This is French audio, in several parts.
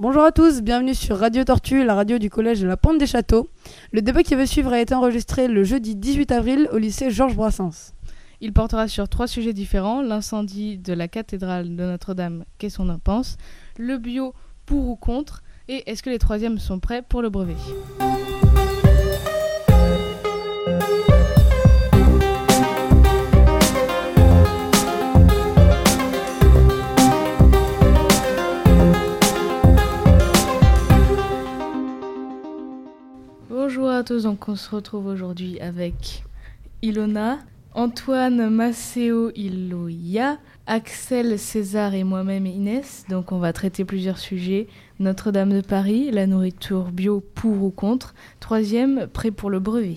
Bonjour à tous, bienvenue sur Radio Tortue, la radio du collège de la Pente des Châteaux. Le débat qui va suivre a été enregistré le jeudi 18 avril au lycée Georges Brassens. Il portera sur trois sujets différents l'incendie de la cathédrale de Notre-Dame, qu'est-ce qu'on en pense Le bio, pour ou contre Et est-ce que les troisièmes sont prêts pour le brevet? Bonjour à tous, donc on se retrouve aujourd'hui avec Ilona, Antoine Maceo Iloya, Axel César et moi-même Inès. Donc on va traiter plusieurs sujets. Notre-Dame de Paris, la nourriture bio pour ou contre. Troisième, prêt pour le brevet.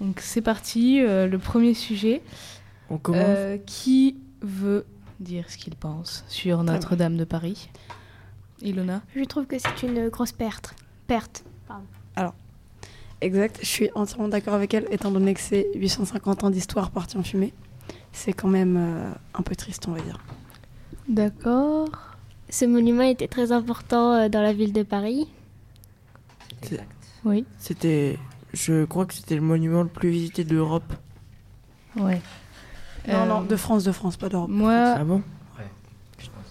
Donc c'est parti, euh, le premier sujet. On commence. Euh, qui veut dire ce qu'il pense sur Notre-Dame de Paris Ilona Je trouve que c'est une grosse perte. Perte. Exact, je suis entièrement d'accord avec elle, étant donné que c'est 850 ans d'histoire partie en fumée. C'est quand même euh, un peu triste, on va dire. D'accord. Ce monument était très important euh, dans la ville de Paris. Oui. C'était, je crois que c'était le monument le plus visité d'Europe. Ouais. Non, Euh, non, de France, de France, pas d'Europe. Moi, Ah bon?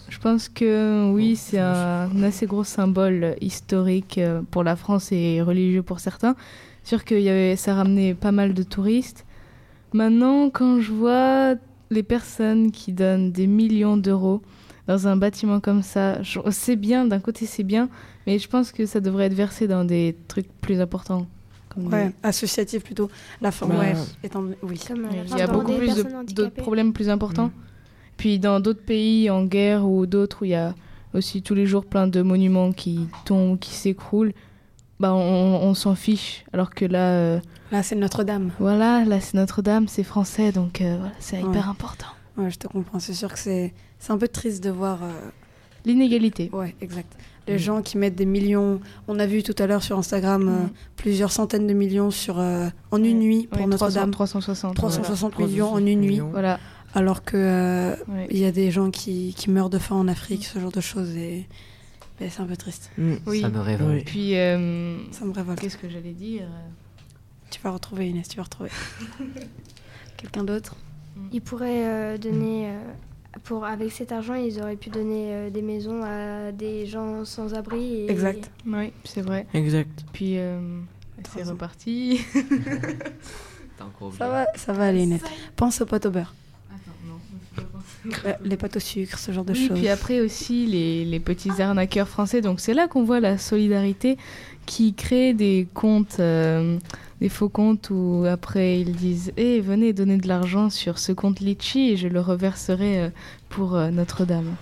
Je pense que oui, c'est un assez gros symbole historique euh, pour la France et religieux pour certains. Sûr que y avait, ça ramenait pas mal de touristes. Maintenant, quand je vois les personnes qui donnent des millions d'euros dans un bâtiment comme ça, c'est bien, d'un côté c'est bien, mais je pense que ça devrait être versé dans des trucs plus importants. Comme des- associatif plutôt. La fin, Bah, ouais, étant oui. Comme, euh, Il y a beaucoup plus d'autres problèmes plus importants. Puis dans d'autres pays en guerre ou d'autres où il y a aussi tous les jours plein de monuments qui tombent, qui s'écroulent, bah on, on s'en fiche. Alors que là, euh, Là, c'est Notre-Dame. voilà, là c'est Notre-Dame, c'est français, donc euh, voilà, c'est Ouais. hyper important. Ouais, je te comprends. C'est sûr que c'est c'est un peu triste de voir. euh, L'inégalité. Ouais, exact. Les Mm. gens qui mettent des millions. On a vu tout à l'heure sur Instagram euh, Mm. plusieurs centaines de millions sur, euh, en une nuit pour Notre-Dame. 360. 360 Voilà. millions en une nuit. Voilà. Alors que euh, il y a des gens qui, qui meurent de faim en Afrique, ce genre de choses. Et ben, c'est un peu triste. Mm. Oui. Ça me révolte. Oui. Puis, euh, Ça me révolte. qu'est-ce que j'allais dire? Tu vas retrouver Inès, tu vas retrouver. Quelqu'un d'autre? Ils pourraient euh, donner, euh, pour, avec cet argent, ils auraient pu donner euh, des maisons à des gens sans abri. Et, Exact. Oui, c'est vrai. Exact. Puis, euh, c'est reparti. Ça va, ça va aller Inès. Pense aux pâtes au beurre, les pâtes au sucre, ce genre de Oui, choses. puis après aussi les, les petits arnaqueurs français. Donc c'est là qu'on voit la solidarité qui crée des comptes, euh, des faux comptes où après ils disent Eh, venez donner de l'argent sur ce compte Litchi et je le reverserai euh, pour euh, Notre-Dame.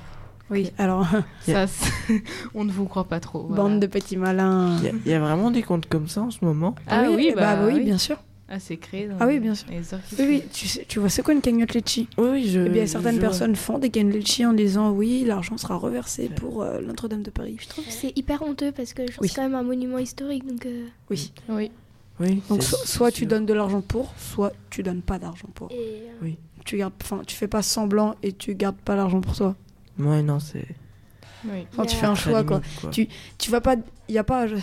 Oui, alors, Ça, on ne vous croit pas trop. voilà. bande de petits malins. Il y, a- il y a vraiment des comptes comme ça en ce moment? Ah oui, bah, oui, oui. bien sûr. Ah, c'est créé dans Ah oui, bien sûr. les Oui, oui, tu, sais- tu vois, c'est quoi une cagnotte litchi? Oui, oui, je. Eh bien, certaines je- personnes font des cagnottes litchi en disant oui, l'argent sera reversé pour euh, Notre-Dame de Paris. Je trouve que c'est hyper honteux parce que je trouve Oui. quand même un monument historique. Donc, euh, Oui. Oui. Oui. Donc, so- soit tu donnes de l'argent pour, soit tu donnes pas d'argent pour. et, euh, Oui. Tu gardes, enfin, tu fais pas semblant et tu gardes pas l'argent pour toi. Ouais, non, c'est. oui. Enfin, tu fais un choix, quoi. limite, quoi. Tu- Tu vas pas, y a pas, je-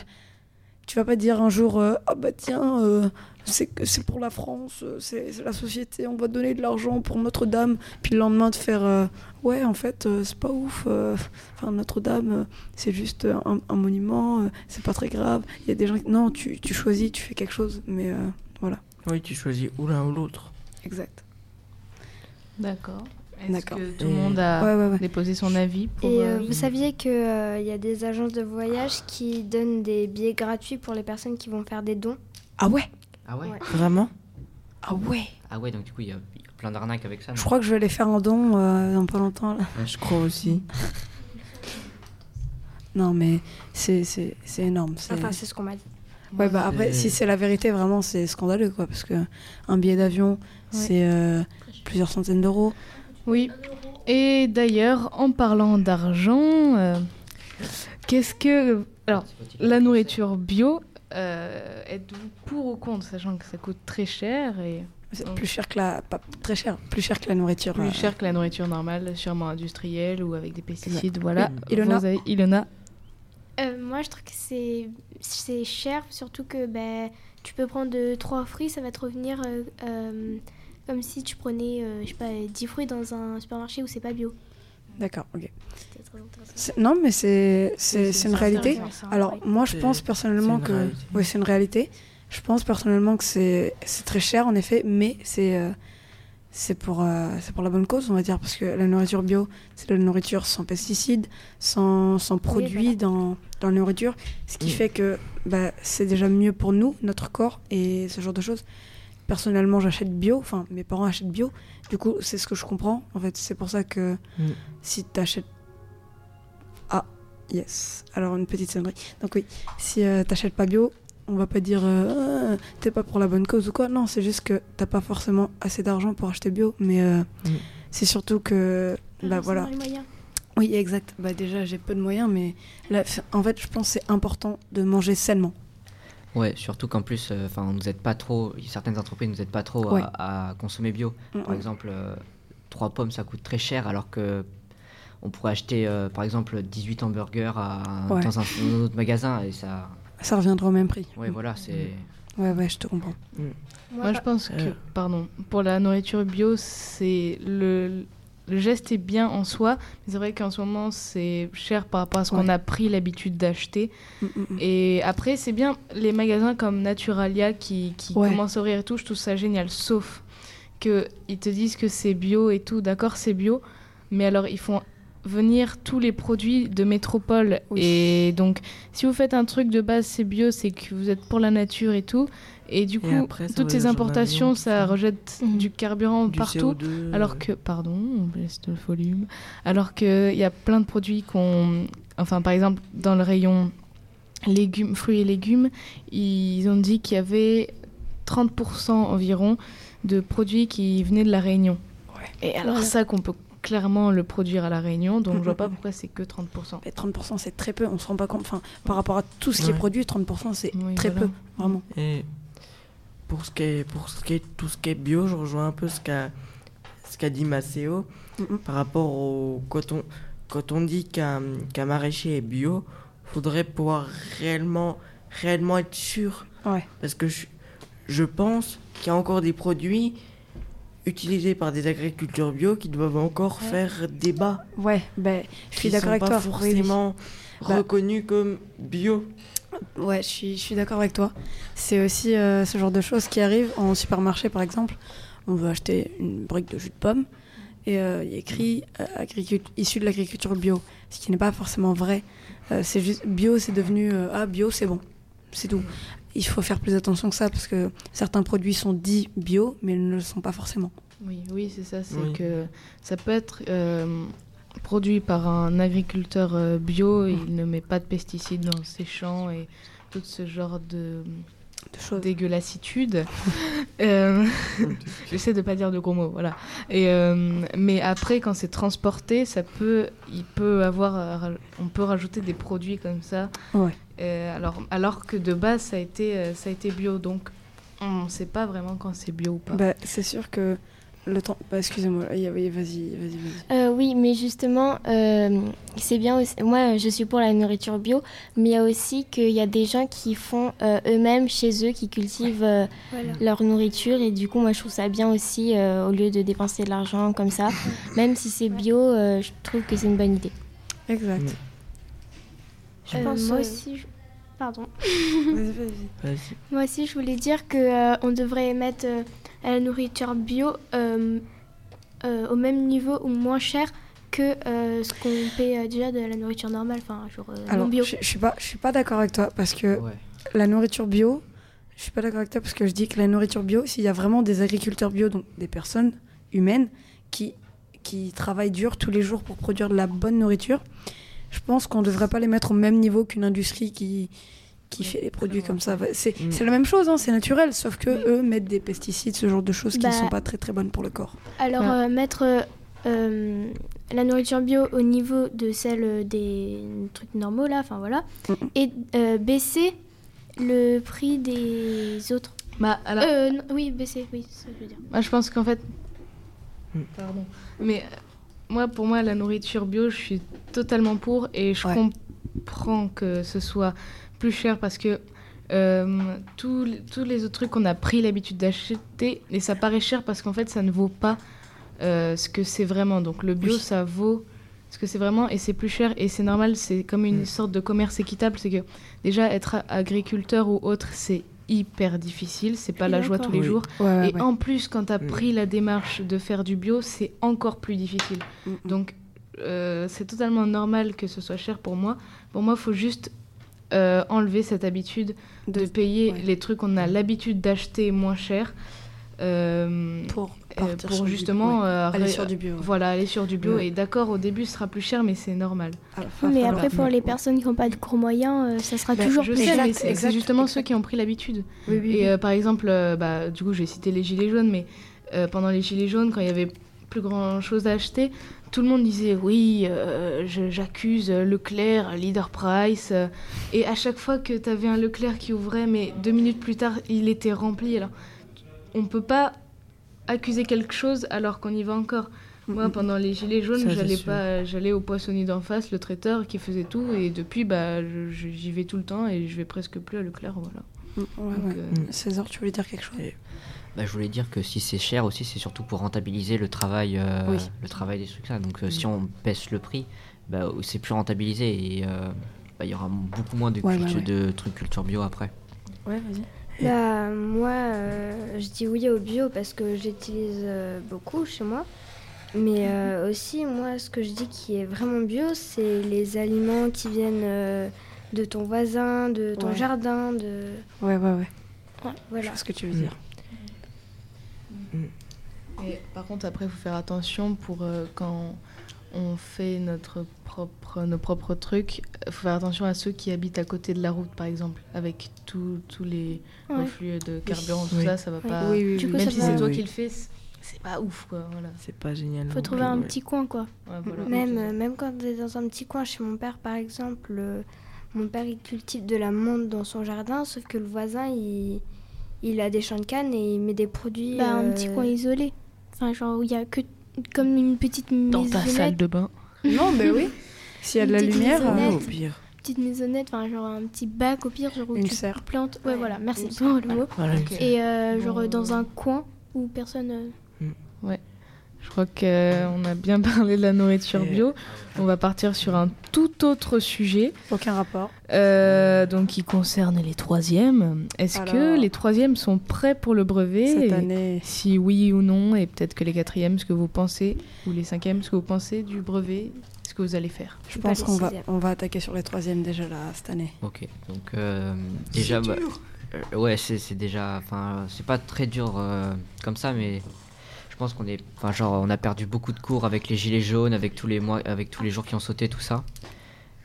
tu vas pas dire un jour, euh, ah bah tiens, euh, c'est que c'est pour la France, euh, c'est la société, on va donner de l'argent pour Notre-Dame, puis le lendemain de faire, euh, ouais, en fait, euh, c'est pas ouf, euh, enfin Notre-Dame, c'est juste un, un monument, euh, c'est pas très grave. Il y a des gens, qui... non, tu, tu choisis, tu fais quelque chose, mais euh, voilà, Oui, tu choisis ou l'un ou l'autre. exact. D'accord. Est-ce D'accord. que tout le monde a Ouais, ouais, ouais. déposé son avis pour, et euh, euh, vous saviez qu'il y a des agences de voyage qui donnent des billets gratuits pour les personnes qui vont faire des dons Ah ouais, Ah ouais, Ouais. Vraiment? Ah ouais. Ah ouais, donc du coup, il y, a il y a plein d'arnaques avec ça. Je crois que je vais aller faire un don euh, dans pas longtemps. Là. Je crois aussi. Non, mais c'est c'est- c'est énorme. Enfin, c'est ce qu'on m'a dit. Ouais, bah après, si c'est la vérité, vraiment, c'est scandaleux, quoi. Parce que un billet d'avion, c'est euh, plusieurs centaines d'euros. Oui. Et d'ailleurs, en parlant d'argent, euh, qu'est-ce que. Alors, la nourriture bio, euh, êtes-vous pour ou contre, sachant que ça coûte très cher et... C'est plus cher que la. Pas très cher, plus cher que la nourriture. Plus euh, cher que la nourriture normale, sûrement industrielle ou avec des pesticides. Voilà. Ilona Vous avez- Ilona. Euh, moi, je trouve que c'est c'est cher, surtout que ben, tu peux prendre trois fruits, ça va te revenir euh, euh, comme si tu prenais, euh, je sais pas, 10 fruits dans un supermarché où c'est pas bio. D'accord, ok. C'était très intéressant. C'est- Non, mais c'est une réalité. Alors, moi, je pense personnellement que. réalité. Oui, c'est une réalité. Je pense personnellement que c'est c'est très cher, en effet, mais c'est. euh, c'est pour, euh, c'est pour la bonne cause, on va dire, parce que la nourriture bio, c'est de la nourriture sans pesticides, sans, sans produits voilà. dans, dans la nourriture, ce qui fait que bah, c'est déjà mieux pour nous, notre corps et ce genre de choses. Personnellement, j'achète bio, enfin, mes parents achètent bio, du coup, c'est ce que je comprends. En fait, c'est pour ça que Mm. si tu achètes. Ah, yes. Alors, une petite sonnerie. Donc, oui, si euh, t'achètes pas bio, on va pas dire euh, Ah, t'es pas pour la bonne cause ou quoi. Non, c'est juste que t'as pas forcément assez d'argent pour acheter bio, mais euh, Mm. c'est surtout que. Bah Alors, c'est voilà. dans les moyens. Oui, exact. Bah déjà, j'ai peu de moyens, mais là, en fait, je pense que c'est important de manger sainement. Ouais, surtout qu'en plus, euh, enfin, on nous aide pas trop. Certaines entreprises nous aident pas trop à- Ouais. à, consommer bio. Mm, Par mm. exemple, euh, trois pommes, ça coûte très cher, alors que on pourrait acheter, euh, par exemple, 18 hamburgers à, Ouais. dans un, dans un autre magasin et ça. Ça reviendra au même prix. Ouais, voilà, c'est. Ouais, ouais, je te comprends. Moi, je pense que, Euh. pardon, pour la nourriture bio, c'est le, le geste est bien en soi, mais c'est vrai qu'en ce moment, c'est cher par rapport à ce qu'on a pris l'habitude d'acheter. Mm, mm, mm. Et après, c'est bien les magasins comme Naturalia qui, qui Ouais. commencent à ouvrir et tout, je trouve ça génial. Sauf que ils te disent que c'est bio et tout, d'accord, c'est bio, mais alors ils font venir tous les produits de métropole. Oui. Et donc, si vous faites un truc de base, c'est bio, c'est que vous êtes pour la nature et tout. Et du Et coup, après, toutes ces importations, ça rejette Mhm. du carburant Du partout. CO2, Alors que, pardon, on baisse le volume. Alors qu'il y a plein de produits qu'on. Enfin, par exemple, dans le rayon légumes, fruits et légumes, ils ont dit qu'il y avait 30% environ de produits qui venaient de la Réunion. Et alors, Voilà. ça qu'on peut clairement le produire à la Réunion, donc je vois pas pourquoi c'est que 30%. Mais 30%, c'est très peu. On se rend pas compte. Enfin, par rapport à tout ce qui est Ouais. produit, 30%, c'est Oui, très voilà. peu. Vraiment. Et pour ce qui est, pour ce qui est tout ce qui est bio, je rejoins un peu ce qu'a ce qu'a dit Maceo Mm, par rapport au quand on quand on dit qu'un qu'un maraîcher est bio, faudrait pouvoir réellement réellement être sûr Ouais. parce que je, je pense qu'il y a encore des produits utilisés par des agriculteurs bio qui doivent encore Ouais. faire débat. Ouais, ben, je suis qui d'accord sont avec pas toi. Oui, oui. forcément Bah- reconnus comme bio. Ouais, je suis, je suis d'accord avec toi. C'est aussi euh, ce genre de choses qui arrivent en supermarché, par exemple. On veut acheter une brique de jus de pomme et euh, il y a écrit euh, issu de l'agriculture bio, ce qui n'est pas forcément vrai. Euh, c'est juste bio, c'est devenu euh, ah bio, c'est bon, c'est tout. Il faut faire plus attention que ça parce que certains produits sont dits bio, mais ils ne le sont pas forcément. Oui, oui, c'est ça. C'est Oui. que ça peut être euh, produit par un agriculteur euh, bio. Il ne met pas de pesticides dans ses champs et tout ce genre de De dégueulassitude. Euh, J'essaie de pas dire de gros mots, voilà. Et euh, mais après, quand c'est transporté, ça peut, il peut avoir, on peut rajouter des produits comme ça. Ouais. Euh, alors, alors que de base, ça a été, ça a été bio, donc on ne sait pas vraiment quand c'est bio ou pas. Bah, c'est sûr que le temps. Bah, excusez-moi, y vas-y, vas-y, vas-y. Euh, oui, mais justement, euh, c'est bien aussi. Moi, je suis pour la nourriture bio, mais il y a aussi qu'il y a des gens qui font euh, eux-mêmes chez eux, qui cultivent euh, leur nourriture. Et du coup, moi, je trouve ça bien aussi, euh, au lieu de dépenser de l'argent comme ça. Même si c'est bio, euh, je trouve que c'est une bonne idée. Exact. Je Euh, pense. moi euh, aussi, je- pardon. Vas-y, vas-y. Vas-y. Moi aussi, je voulais dire que euh, on devrait mettre euh, la nourriture bio euh, euh, au même niveau ou moins cher que euh, ce qu'on paie euh, déjà de la nourriture normale, enfin genre euh, Alors, non bio. je, je suis pas, je suis pas d'accord avec toi parce que Ouais. la nourriture bio, je suis pas d'accord avec toi parce que je dis que la nourriture bio, s'il y a vraiment des agriculteurs bio, donc des personnes humaines qui, qui travaillent dur tous les jours pour produire de la bonne nourriture, je pense qu'on devrait pas les mettre au même niveau qu'une industrie qui, qui Oui, fait des produits comme ça. C'est Mm. c'est la même chose, hein, c'est naturel, sauf que eux mettent des pesticides, ce genre de choses qui Bah, sont pas très très bonnes pour le corps. Alors Ouais. euh, mettre euh, euh, la nourriture bio au niveau de celle des trucs normaux là, enfin voilà, Mhm. et euh, baisser le prix des autres Bah, alors, Euh, non, oui, BC, oui, c'est ce que je veux dire. moi, je pense qu'en fait. Hmm. Pardon. Mais euh, moi, pour moi, la nourriture bio, je suis totalement pour et je Ouais. comprends que ce soit plus cher parce que euh, tous les- tous les autres trucs qu'on a pris l'habitude d'acheter, et ça paraît cher parce qu'en fait, ça ne vaut pas euh, ce que c'est vraiment. Donc le bio, Oui. ça vaut ce que c'est vraiment et c'est plus cher et c'est normal. C'est comme une Mm. sorte de commerce équitable. C'est que déjà, être agriculteur ou autre, c'est hyper difficile. C'est pas Oui, la joie tous les jours. Ouais, ouais, Et ouais. en plus, quand tu as Mm. pris la démarche de faire du bio, c'est encore plus difficile. Mm. Donc, euh, c'est totalement normal que ce soit cher pour moi. Pour moi, il faut juste euh, enlever cette habitude de, De- payer ouais. les trucs qu'on a l'habitude d'acheter moins cher. euh, pour partir pour sur du- justement ouais. euh, aller sur du bio. ouais. Voilà, aller sur du bio. Ouais. Et d'accord, au début, ce sera plus cher, mais c'est normal. Ah, Mais après, pour les personnes qui n'ont pas de gros moyens, euh, ça sera Bah, toujours plus cher. c'est justement exact. ceux qui ont pris l'habitude. Oui, oui, Et oui. euh, par exemple, euh, bah, du coup, j'ai cité les gilets jaunes, mais euh, pendant les gilets jaunes, quand il y avait plus grand chose à acheter, tout le monde disait oui, euh, j'accuse Leclerc, Leader Price. euh, et à chaque fois que tu avais un Leclerc qui ouvrait, mais deux minutes plus tard, il était rempli. Alors, on peut pas accuser quelque chose alors qu'on y va encore. Moi, Mm, pendant les gilets jaunes, j'allais pas, j'allais au poissonnier d'en face, le traiteur qui faisait tout, et depuis, bah, j'y vais tout le temps et je vais presque plus à Leclerc, voilà. mm, ouais, Donc, ouais. euh, César, tu voulais dire quelque chose? Et- Bah, je voulais dire que si c'est cher aussi, c'est surtout pour rentabiliser le travail, euh, Oui. le travail des trucs là. Donc euh, si on baisse le prix, bah, c'est plus rentabilisé et euh, bah, il y aura beaucoup moins de, Ouais, ouais, culture- ouais. de trucs culture bio après. Ouais, vas-y. Bah, moi, euh, je dis oui au bio parce que j'utilise euh, beaucoup chez moi. Mais euh, aussi, moi, ce que je dis qui est vraiment bio, c'est les aliments qui viennent euh, de ton voisin, de ton Ouais. jardin, de... Ouais, ouais, ouais. Ouais, Je voilà. vois ce que tu veux Mm. dire. Et par contre, après, il faut faire attention pour euh, quand on fait notre propre, nos propres trucs. Il faut faire attention à ceux qui habitent à côté de la route, par exemple, avec tous tous les Ouais. reflux de carburant, tout Oui. ça, ça va Oui. pas. Oui, oui, Du oui. coup, Même si c'est toi Oui. qui le fais, c'est- pas ouf, quoi. Voilà. C'est pas génial. Faut trouver plus, un ouais. petit coin, quoi. Ouais, voilà. Même, euh, même quand tu es dans un petit coin chez mon père, par exemple, euh, mon père il cultive de la menthe dans son jardin, sauf que le voisin il, il a des champs de canne et il met des produits. Bah, un euh, petit coin isolé. Enfin, genre où il y a que comme une petite Dans ta salle maisonnette, de bain. Non, mais oui. S'il y a de la lumière, Ouais, maisonnette. euh, au pire. petite maisonnette, enfin genre un petit bac au pire, genre où Une tu serre. plantes. Ouais, Ouais, voilà, merci pour le mot. Voilà. Ok. Et euh, genre Bon, dans euh, un coin où personne. euh, Je crois qu'on a bien parlé de la nourriture bio. On va partir sur un tout autre sujet. aucun rapport. Euh, donc qui concerne les troisièmes. Est-ce que les troisièmes sont prêts pour le brevet? Cette Et année, Si oui ou non, et peut-être que les quatrièmes, ce que vous pensez, ou les cinquièmes, ce que vous pensez du brevet, ce que vous allez faire? je pense qu'on va, on va attaquer sur les troisièmes déjà là, cette année. Ok, donc euh, déjà, bah, euh, ouais, c'est c'est déjà, enfin, c'est pas très dur euh, comme ça, mais pense qu'on est, enfin, genre, on a perdu beaucoup de cours avec les gilets jaunes, avec tous les mois, avec tous les jours qui ont sauté, tout ça.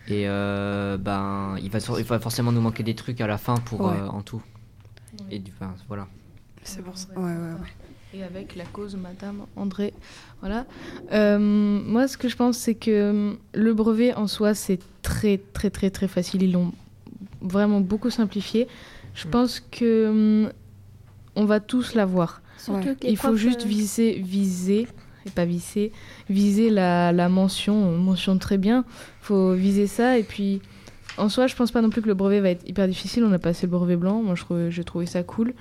Et euh, ben, il va, sur- il va forcément nous manquer des trucs à la fin pour Ouais. euh, en tout. Et du, voilà. C'est pour ça. Ouais, ouais, ouais. Et avec la cause Madame André. Voilà. Euh, moi, ce que je pense, c'est que le brevet en soi, c'est très, très, très, très facile. Ils l'ont vraiment beaucoup simplifié. Je Mm. pense que hum, on va tous l'avoir. Surtout Ouais. que les Il faut juste euh, viser, viser, et pas viser, viser la, la mention, mention très bien. faut viser ça. Et puis, en soi, je pense pas non plus que le brevet va être hyper difficile. On a passé le brevet blanc. Moi, je trouvais- j'ai trouvé ça cool.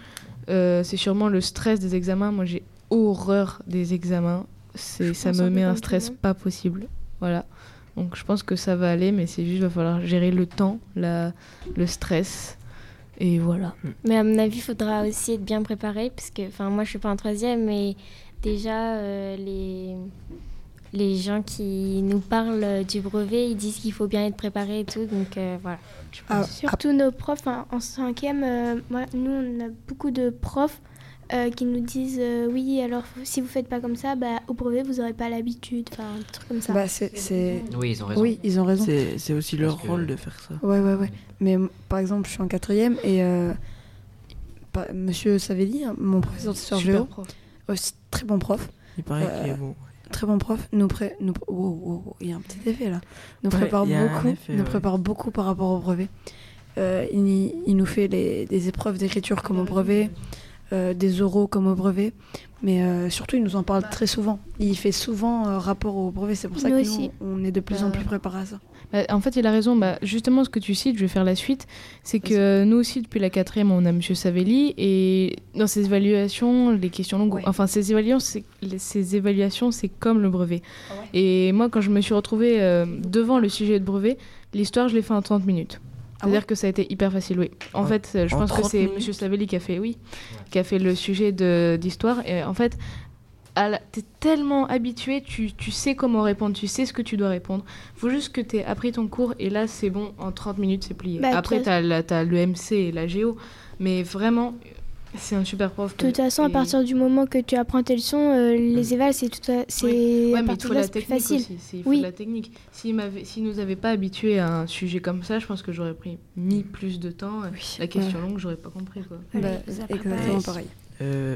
Euh, c'est sûrement le stress des examens. Moi, j'ai horreur des examens. C'est, ça me met un stress pas possible. Voilà. Donc, je pense que ça va aller, mais c'est juste, va falloir gérer le temps, la, le stress. Et voilà. Mais à mon avis, il faudra aussi être bien préparé, parce que, enfin, moi, je suis pas en troisième, mais déjà, euh, les, les gens qui nous parlent du brevet, ils disent qu'il faut bien être préparé et tout, donc euh, voilà. Ah, Surtout nos profs hein, en cinquième, euh, moi, nous on a beaucoup de profs euh, qui nous disent euh, oui alors si vous faites pas comme ça, bah, au brevet vous aurez pas l'habitude, enfin un truc comme ça. bah, c'est, Oui, ils ont raison. Oui, ils ont raison. C'est aussi leur Parce que- rôle de faire ça. Ouais, ouais, ouais. Mais par exemple, je suis en quatrième et euh, Monsieur Savelli, hein, mon professeur de Super géo, prof. aussi très bon prof, Il paraît qu'il est Euh, bon. très bon prof, nous pré... nous... wow, wow, wow, il y a un petit effet là. Nous Ouais, prépare beaucoup, effet, nous ouais. prépare beaucoup par rapport au brevet. Euh, il, il nous fait les- des épreuves d'écriture comme au brevet, euh, des oraux comme au brevet. Mais euh, surtout, il nous en parle très souvent. Il fait souvent euh, rapport au brevet. C'est pour ça Nous que nous, on est de plus en Euh, plus préparés à ça. Bah, en fait, il a raison. Bah, justement, ce que tu cites, je vais faire la suite. C'est que euh, nous aussi, depuis la quatrième, on a Monsieur Savelli. Et dans ses évaluations, les questions longues, Ouais. enfin, ces évaluations, ces évaluations, c'est comme le brevet. Et moi, quand je me suis retrouvée euh, devant le sujet de brevet, l'histoire, je l'ai fait en 30 minutes. Ah C'est-à-dire ouais que ça a été hyper facile, oui. En En- fait, je en pense que 30 c'est Monsieur Savelli qui a fait, oui, qui a fait le sujet d'histoire. Et en fait, t'es tellement habitué, tu, tu sais comment répondre, tu sais ce que tu dois répondre. faut juste que t'aies appris ton cours et là, c'est bon, en 30 minutes, c'est plié. Bah, Après, t'as, t'as le MC et la géo, mais vraiment, c'est un super prof. De toute façon, à partir du moment que tu apprends tes leçons, euh, les évals, c'est tout à... c'est Ouais, mais il faut la plus technique facile. aussi. c'est- Il faut Oui. de la technique. S'il s'il nous avait pas habitués à un sujet comme ça, je pense que j'aurais pris mis plus de temps. La question longue, j'aurais pas compris quoi. Bah, exactement pareil. Euh,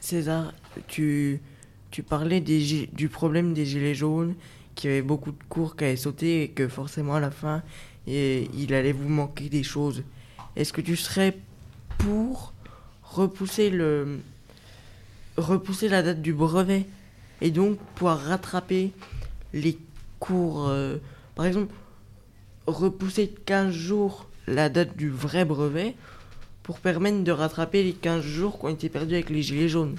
César, tu, tu parlais des, du problème des gilets jaunes, qu'il y avait beaucoup de cours qui avaient sauté et que forcément à la fin, et, il allait vous manquer des choses. Est-ce que tu serais pour repousser, le, repousser la date du brevet et donc pouvoir rattraper les cours euh, Par exemple, repousser de 15 jours la date du vrai brevet pour permettre de rattraper les 15 jours qui ont été perdus avec les gilets jaunes.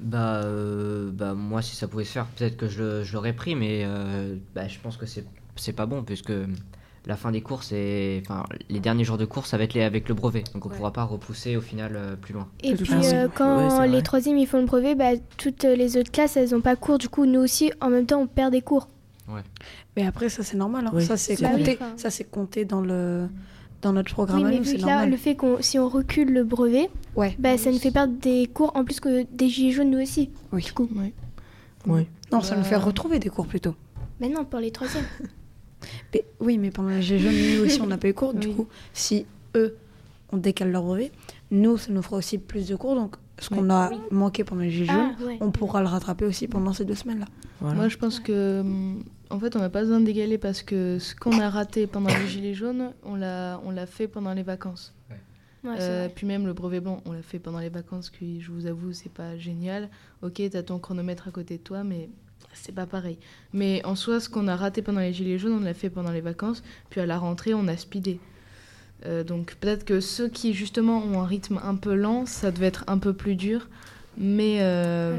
Bah, euh, bah moi si ça pouvait se faire peut-être que je, je l'aurais pris mais euh, bah, je pense que c'est pas bon puisque la fin des cours c'est enfin les derniers jours de cours ça va être les, avec le brevet donc on Ouais. pourra pas repousser au final euh, plus loin. Et toute puis euh, Ouais, quand les troisièmes ils font le brevet, bah, toutes les autres classes elles ont pas cours. Du coup, nous aussi, en même temps, on perd des cours. Mais après, ça c'est normal. hein. Oui. Ça c'est Bah compté. enfin. Ça c'est compté dans le dans notre programme. oui, mais vu que là, normal. le fait qu'on si on recule le brevet, Ouais. bah, ça nous fait perdre des cours en plus que des gilets jaunes nous aussi. Oui. Du coup. Ouais. Oui. Non, ça nous Bah. fait retrouver des cours plutôt. Mais non, pour les troisièmes. Mais, oui, mais pendant les Gilets jaunes, nous aussi, on n'a pas eu cours. Du Oui. coup, si eux, on décale leur brevet, nous, ça nous fera aussi plus de cours. Donc, ce qu'on Oui. a manqué pendant les Gilets jaunes, ah, ouais. on pourra le rattraper aussi pendant ces deux semaines-là. Voilà. Moi je pense que en fait on n'a pas besoin d'égaler parce que ce qu'on a raté pendant les gilets jaunes, on l'a on l'a fait pendant les vacances. Ouais, Euh, puis même le brevet blanc, on l'a fait pendant les vacances, qui je vous avoue, c'est pas génial. Ok, t'as ton chronomètre à côté de toi, mais c'est pas pareil. Mais en soi, ce qu'on a raté pendant les gilets jaunes, on l'a fait pendant les vacances, puis à la rentrée, on a speedé. Euh, donc peut-être que ceux qui justement ont un rythme un peu lent, ça devait être un peu plus dur. Mais euh,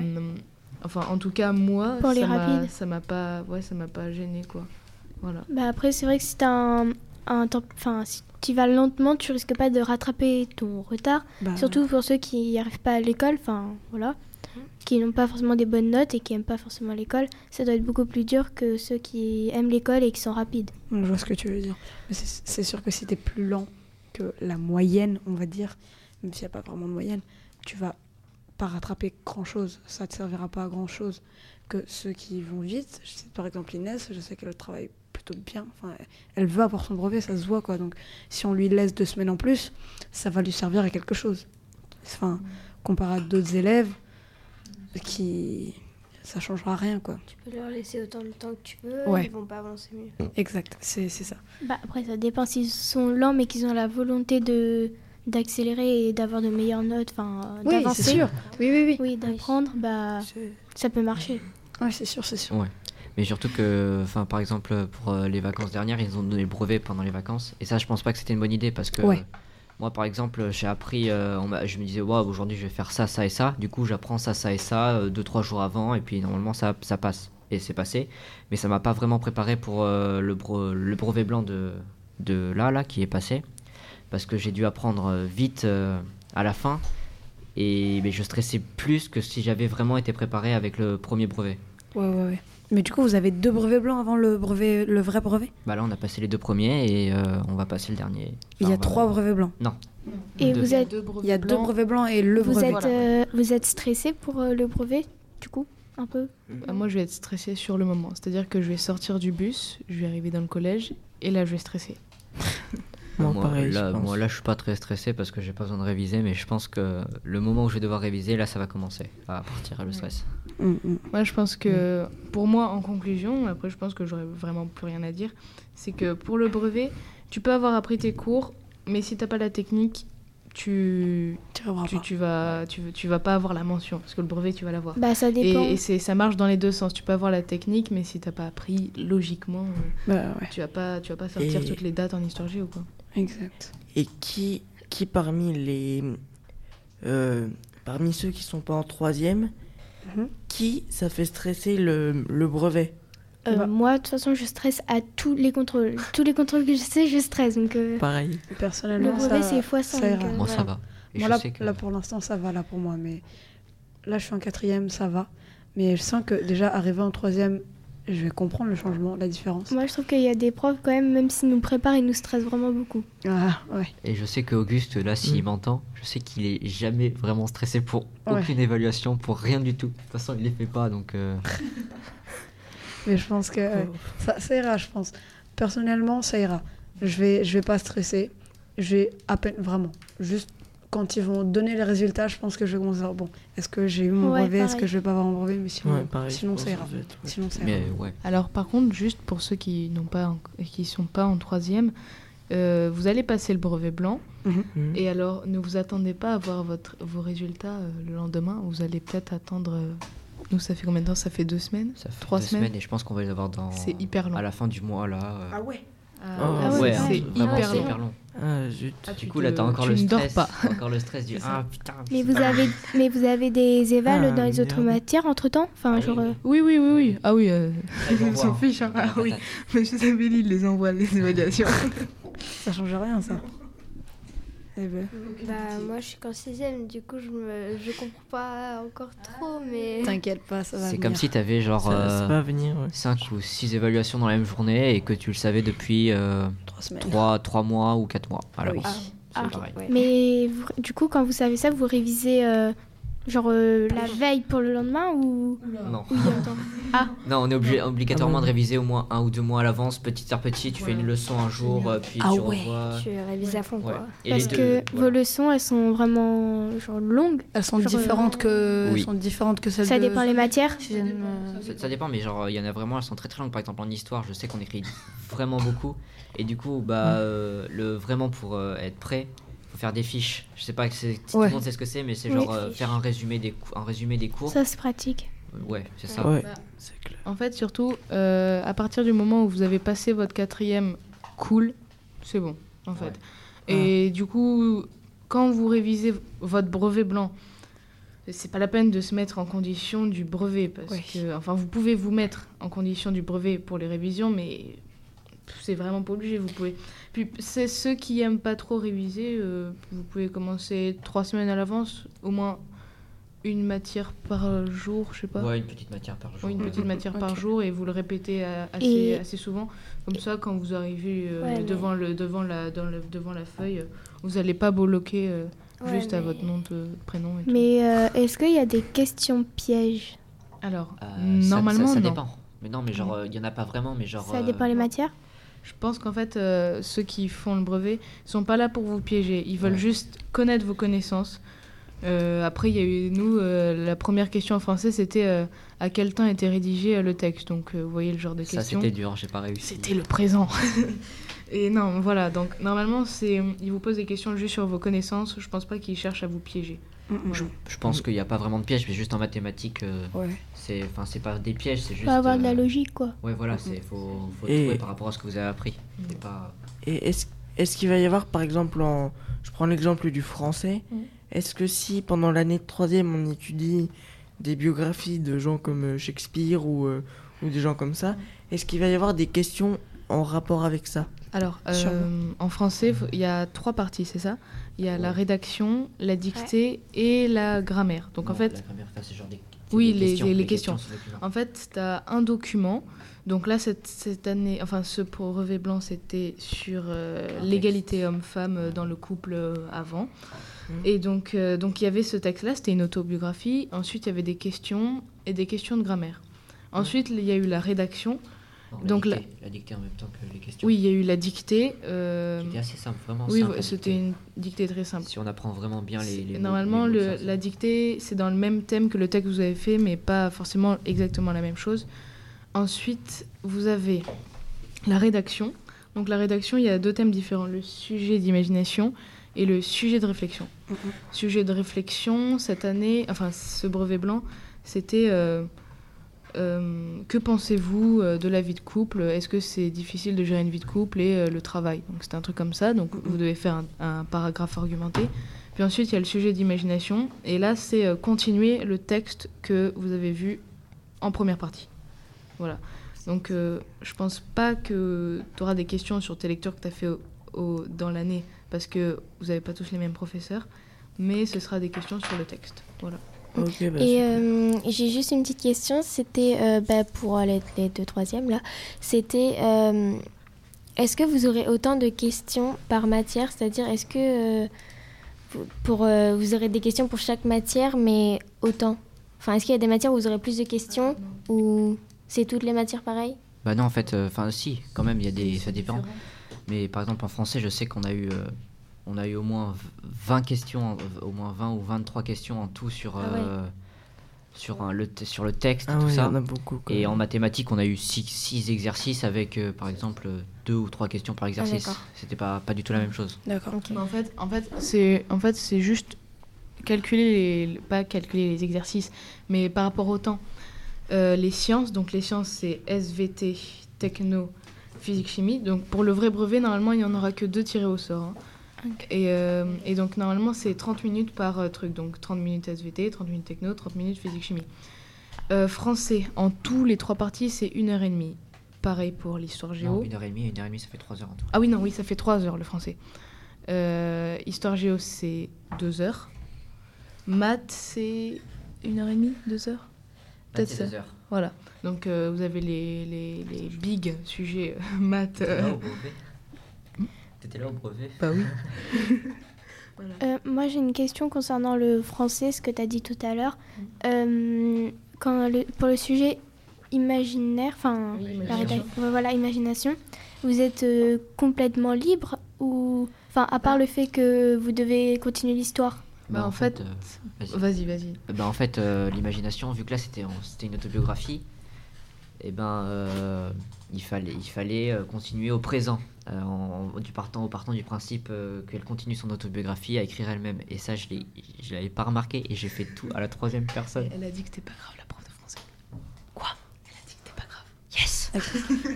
enfin, en tout cas, moi, Pour les ça m'a- rapides. ça m'a pas, ouais, ça m'a pas gêné quoi. Voilà. Bah, après, c'est vrai que si un, un temps. Enfin, si tu vas lentement, tu risques pas de rattraper ton retard. Bah, Surtout pour ceux qui n'y arrivent pas à l'école, enfin voilà, qui n'ont pas forcément des bonnes notes et qui n'aiment pas forcément l'école, ça doit être beaucoup plus dur que ceux qui aiment l'école et qui sont rapides. Je vois ce que tu veux dire. C'est sûr que si t'es plus lent que la moyenne, on va dire, même s'il n'y a pas vraiment de moyenne, tu vas pas rattraper grand-chose. Ça te servira pas à grand-chose. Que ceux qui vont vite, je sais, par exemple Inès, je sais qu'elle travaille plutôt bien. Enfin, elle veut avoir son brevet, ça se voit quoi. Donc si on lui laisse deux semaines en plus, ça va lui servir à quelque chose. Enfin, comparé à d'autres élèves qui... Ça changera rien quoi. Tu peux leur laisser autant de temps que tu veux, Ouais. ils vont pas avancer mieux. Exact, c'est c'est ça. Bah, après, ça dépend s'ils sont lents mais qu'ils ont la volonté de d'accélérer et d'avoir de meilleures notes, enfin Oui, d'avancer. c'est sûr. Oui, oui, oui. Oui, d'apprendre, bah ça peut marcher. Ouais, c'est sûr, c'est sûr. Ouais. Mais surtout que, enfin, par exemple, pour euh, les vacances dernières, ils ont donné le brevet pendant les vacances. Et ça, je pense pas que c'était une bonne idée parce que Ouais. euh, moi, par exemple, j'ai appris, euh, je me disais, waouh, aujourd'hui, je vais faire ça, ça et ça. Du coup, j'apprends ça, ça et ça, euh, deux, trois jours avant, et puis normalement, ça, ça passe. Et c'est passé. Mais ça m'a pas vraiment préparé pour euh, le, bre- le brevet blanc de, de là, là, qui est passé. Parce que j'ai dû apprendre euh, vite euh, à la fin. Et mais je stressais plus que si j'avais vraiment été préparé avec le premier brevet. Ouais, ouais, ouais. Mais du coup, vous avez deux brevets blancs avant le brevet, le vrai brevet? Bah là, on a passé les deux premiers et euh, on va passer le dernier. Il y a va- trois brevets blancs. Et Deux. vous êtes Il y a deux brevets blancs et le vous brevet. êtes euh, vous êtes stressé pour euh, le brevet du coup un peu? Bah, moi, je vais être stressée sur le moment. C'est-à-dire que je vais sortir du bus, je vais arriver dans le collège, et là, je vais stresser. Moi, Moi, pareil, je là, pense. moi, là, je suis pas très stressé parce que j'ai pas besoin de réviser, mais je pense que le moment où je vais devoir réviser, là, ça va commencer à partir le stress. Mm, mm. Moi, je pense que, pour moi, en conclusion, après, je pense que j'aurais vraiment plus rien à dire, c'est que pour le brevet, tu peux avoir appris tes cours, mais si t'as pas la technique, tu, Tu arriveras tu, pas. tu vas, tu, tu vas pas avoir la mention, parce que le brevet, tu vas l'avoir. Bah, ça dépend. Et, et c'est, ça marche dans les deux sens. Tu peux avoir la technique, mais si t'as pas appris, logiquement, Bah ouais, tu vas pas, tu vas pas sortir Et- toutes les dates en histoire géo, quoi. Exact. Et qui, qui parmi les. euh, parmi ceux qui sont pas en troisième, Mhm. qui ça fait stresser le, le brevet? Euh, Bah. Moi, de toute façon, je stresse à tous les contrôles. tous les contrôles que je sais, je stresse. Donc, euh, Pareil. le Personnellement, brevet, ça, c'est fois 5. ça ira. Moi, ça va. Et Moi, je là, sais que- là, pour l'instant, ça va, là, pour moi. Mais là, je suis en quatrième, ça va. Mais je sens que déjà, arrivé en troisième, je vais comprendre le changement, la différence. Moi, je trouve qu'il y a des profs, quand même, même s'ils nous préparent, ils nous stressent vraiment beaucoup. Ah, ouais. Et je sais qu'Auguste, là, s'il Mm. m'entend, je sais qu'il est jamais vraiment stressé pour Ouais. aucune évaluation, pour rien du tout. De toute façon, il les fait pas, donc. euh, Mais je pense que ça, ça ira, je pense. Personnellement, ça ira. Je vais, je vais pas stresser. Je vais à peine, vraiment. Juste quand ils vont donner les résultats, je pense que je vais commencer à dire, bon, est-ce que j'ai eu mon Ouais, brevet, est-ce que je vais pas avoir mon brevet Mais sinon, Ouais, pareil, sinon ça ira. en fait, ouais. Sinon, ça ira. Mais ouais. Alors par contre, juste pour ceux qui n'ont pas qui sont pas en troisième, euh, vous allez passer le brevet blanc Mhm. et alors ne vous attendez pas à voir votre, vos résultats euh, le lendemain. Vous allez peut-être attendre. euh, nous, ça fait combien de temps? Ça fait deux semaines? Ça fait Trois deux semaines. et je pense qu'on va les avoir dans. C'est hyper long. À la fin du mois, là. euh, ouais? Ah ouais, ouais, c'est hein, hyper long. hyper long. Ah, zut. Ah, Du coup, là, t'as encore le stress. pas. encore le stress du. Ah putain. Mais vous, pas- avez, mais vous avez des évals Ah, dans les autres merde. matières entre-temps Enfin, Ah oui, genre... oui. euh, Oui, oui, oui, oui. Ah oui, euh, ils ils envoient, s'en hein. fichent. hein. Ah, oui, patate. Monsieur Sabelli, il les envoie les évaluations. Ça change rien, ça. Eh ben, Bah, moi, je suis qu'en sixième, du coup, je me, je comprends pas encore trop, mais. t'inquiète pas, ça va C'est comme si t'avais genre Ça, ça va venir, ouais. 5 ou 6 évaluations dans la même journée et que tu le savais depuis euh, Trois semaines. 3, mois ou 4 mois l'avance. Oui. C'est Ah, pareil. Ouais. Mais vous- du coup, quand vous savez ça, vous révisez euh, genre euh, la veille pour le lendemain ou Non. ou il y a un temps non, on est obligé, obligatoirement Ah bon de réviser au moins un ou deux mois à l'avance, petit à petit. Tu fais une leçon un jour, euh, puis Ah tu ouais. revois. Je révise à fond, Ouais. quoi. Et Parce que vos leçons, elles sont vraiment genre longues. Elles sont Genre, différentes que, Oui. elles sont différentes que celles Ça de dépend les matières. euh, Ça, ça dépend, mais genre, il y en a vraiment, elles sont très très longues. Par exemple, en histoire, je sais qu'on écrit vraiment beaucoup. Et du coup, bah, euh, le, vraiment pour euh, être prêt, faut faire des fiches. Je sais pas si tout Ouais. le monde sait ce que c'est, mais c'est genre euh, faire un résumé des, cou- un résumé des cours. Ça, c'est pratique. Ouais, c'est ça. Ouais, Bah, c'est clair. En fait, surtout, euh, à partir du moment où vous avez passé votre quatrième cool, c'est bon, en fait. Et du coup, quand vous révisez votre brevet blanc, c'est pas la peine de se mettre en condition du brevet, parce que, enfin, vous pouvez vous mettre en condition du brevet pour les révisions, mais c'est vraiment pas obligé. Vous pouvez. Puis, c'est ceux qui aiment pas trop réviser, euh, vous pouvez commencer trois semaines à l'avance, au moins une matière par jour, je sais pas. Ouais, une petite matière par jour. Oui, une petite matière par jour et vous le répétez assez, Et- assez souvent. Comme ça, quand vous arrivez euh, Ouais, mais- devant, le, devant, la, dans le- devant la feuille, vous n'allez pas bloquer euh, Ouais, juste à votre nom de prénom. Et tout. Mais euh, est-ce qu'il y a des questions pièges? Alors, Euh, ça- normalement, ça, ça non. dépend. Mais non, mais genre, il y en a pas vraiment, mais genre. Ça euh, dépend les matières? Je pense qu'en fait, euh, ceux qui font le brevet sont pas là pour vous piéger. Ils veulent Ouais. juste connaître vos connaissances. Euh, après, il y a eu, nous, euh, la première question en français, c'était euh, à quel temps était rédigé le texte? Donc, vous voyez le genre de Ça, questions. c'était dur, j'ai pas réussi. C'était le présent. Et non, voilà. Donc, normalement, c'est, ils vous posent des questions juste sur vos connaissances. Je pense pas qu'ils cherchent à vous piéger. Mm, mm. Je, je pense qu'il n'y a pas vraiment de piège, mais juste en mathématiques, euh, Ouais. c'est, enfin, c'est pas des pièges, c'est Il juste. faut avoir de la euh, logique, quoi. Ouais, voilà, c'est faut, faut Et- trouver par rapport à ce que vous avez appris. Pas. Et est-ce est qu'il va y avoir, par exemple, en... je prends l'exemple du français, Mm. est-ce que si pendant l'année de troisième on étudie des biographies de gens comme euh, Shakespeare ou, euh, ou des gens comme ça, est-ce qu'il va y avoir des questions en rapport avec ça? Alors, euh, en français, il y a trois parties, c'est ça? Il y a la rédaction, la dictée et la grammaire. Donc, en fait, la grammaire, enfin, c'est genre des- Oui, les- questions, les- les questions. En fait, tu as un document. Donc là, cette, cette année, enfin, ce brevet blanc, c'était sur euh, l'égalité homme-femme euh, dans le couple euh, avant. Mhm. Et donc, euh, donc, il y avait ce texte-là, c'était une autobiographie. Ensuite, il y avait des questions et des questions de grammaire. Ensuite, il y a eu la rédaction. Non, la donc, la- dictée, la... dictée en même temps que les questions. Oui, il y a eu la dictée. euh, Qui était assez simple, vraiment oui, simple. c'était une dictée très simple. Si on apprend vraiment bien les. les mots- Normalement, les mots, le- ça, la dictée, c'est dans le même thème que le texte que vous avez fait, mais pas forcément exactement la même chose. Ensuite, vous avez la rédaction. Donc la rédaction, il y a deux thèmes différents, le sujet d'imagination et le sujet de réflexion. Sujet de réflexion, cette année, enfin ce brevet blanc, c'était euh, euh, que pensez-vous euh, de la vie de couple? Est-ce que c'est difficile de gérer une vie de couple et euh, le travail? Donc c'était un truc comme ça, donc vous devez faire un, paragraphe argumenté. Puis ensuite, il y a le sujet d'imagination, et là, c'est euh, continuer le texte que vous avez vu en première partie. Voilà. Donc euh, je pense pas que tu auras des questions sur tes lectures que tu as fait dans l'année, parce que vous n'avez pas tous les mêmes professeurs, mais ce sera des questions sur le texte. Voilà. Bah, Et euh, j'ai juste une petite question, c'était euh, bah, pour les, les deux troisièmes là, c'était euh, est-ce que vous aurez autant de questions par matière, c'est-à-dire est-ce que euh, vous- pour euh, vous aurez des questions pour chaque matière, mais autant? Enfin, est-ce qu'il y a des matières où vous aurez plus de questions ou c'est toutes les matières pareilles? Bah non, en fait, enfin si, quand même, il y a des, ça dépend. Mais par exemple en français, je sais qu'on a eu, euh, on a eu au moins v- 20 questions, euh, au moins 20 ou 23 questions en tout sur, Ah ouais. euh, sur, un- le, sur le texte, Ah tout ouais, il y ça. en a beaucoup. quand Et même. en mathématiques, on a eu 6 exercices avec, euh, par exemple, deux ou trois questions par exercice. d'accord. C'était pas, pas du tout la même chose. D'accord. Mais en fait, en fait, c'est en fait c'est juste calculer les, pas calculer les exercices, mais par rapport au temps. Euh, les sciences, donc les sciences c'est SVT, techno, physique, chimie. Donc pour le vrai brevet, normalement il y en aura que deux tirés au sort. hein. Et, euh, et donc normalement c'est 30 minutes par euh, truc, donc 30 minutes SVT, 30 minutes techno, 30 minutes physique, chimie. Euh, français, en tous les trois parties c'est une heure et demie. Pareil pour l'histoire géo. Non, une heure et demie, une heure et demie, ça fait trois heures en tout. Ah oui, non, oui, ça fait 3 heures le français. Histoire géo, c'est 2 heures. Maths, c'est 1 heure et demie, 2 heures Peut-être ça. deux heures. Voilà. Donc vous avez les, les, les big sujets maths. T'étais euh, là au brevet bah oui. Euh, moi, j'ai une question concernant le français, ce que tu as dit tout à l'heure. Euh, quand le- pour le sujet imaginaire, enfin, Oui, voilà, imagination, vous êtes euh, complètement libre ou, enfin, à part le fait que vous devez continuer l'histoire? Bah, en fait- euh, vas-y. Vas-y. Bah, en fait, euh, l'imagination, vu que là c'était une autobiographie, et ben euh, il fallait, il fallait euh, continuer au présent, euh, en, en- du partant, au partant du principe euh, qu'elle continue son autobiographie à écrire elle-même. Et ça, je l'ai- je l'avais pas remarqué et j'ai fait tout à la troisième personne. Elle a dit que c'était pas grave, la prof de français. Quoi? Elle a dit que c'était pas grave. Yes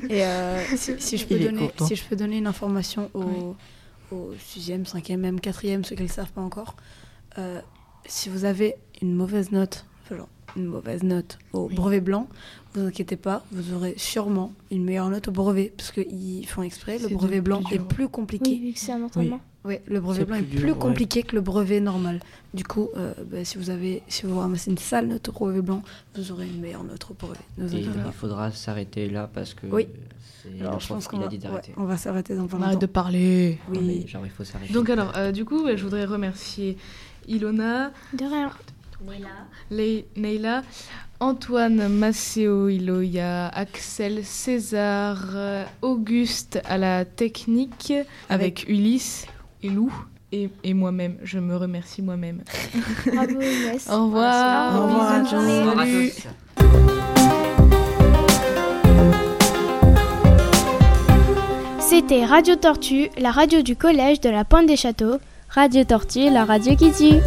Et euh, si, si je peux donner, si je peux donner une information aux, aux 6e, 5e, même 4e, ceux qui ne le savent pas encore, euh, si vous avez une mauvaise note, genre une mauvaise note au Oui. brevet blanc, vous inquiétez pas, vous aurez sûrement une meilleure note au brevet, parce qu'ils font exprès, le brevet blanc plus est plus Oui, compliqué. vu que c'est un entraînement. Ouais, le brevet blanc est plus ouais. compliqué que le brevet normal. Du coup, euh, bah, si vous avez, si vous ramassez une sale note au brevet blanc, vous aurez une meilleure note au brevet. Ne vous Et inquiétez il pas. faudra s'arrêter là parce que Oui. Alors, je pense qu'on a va, dit ouais, d'arrêter. on va s'arrêter dans pas On arrête de parler. Oui. Non, mais genre il faut s'arrêter. Donc alors, euh, du coup, je voudrais remercier Ilona, De rien. Le- Neila, Antoine, Maceo, Iloya, Axel, César, Auguste à la technique, avec Ulysse et Lou, et, et moi-même. Je me remercie moi-même. Bravo, Inès. Au revoir. Au revoir à tous. C'était Radio Tortue, la radio du collège de la Pointe des Châteaux. Radio Tortue, la radio qui tue.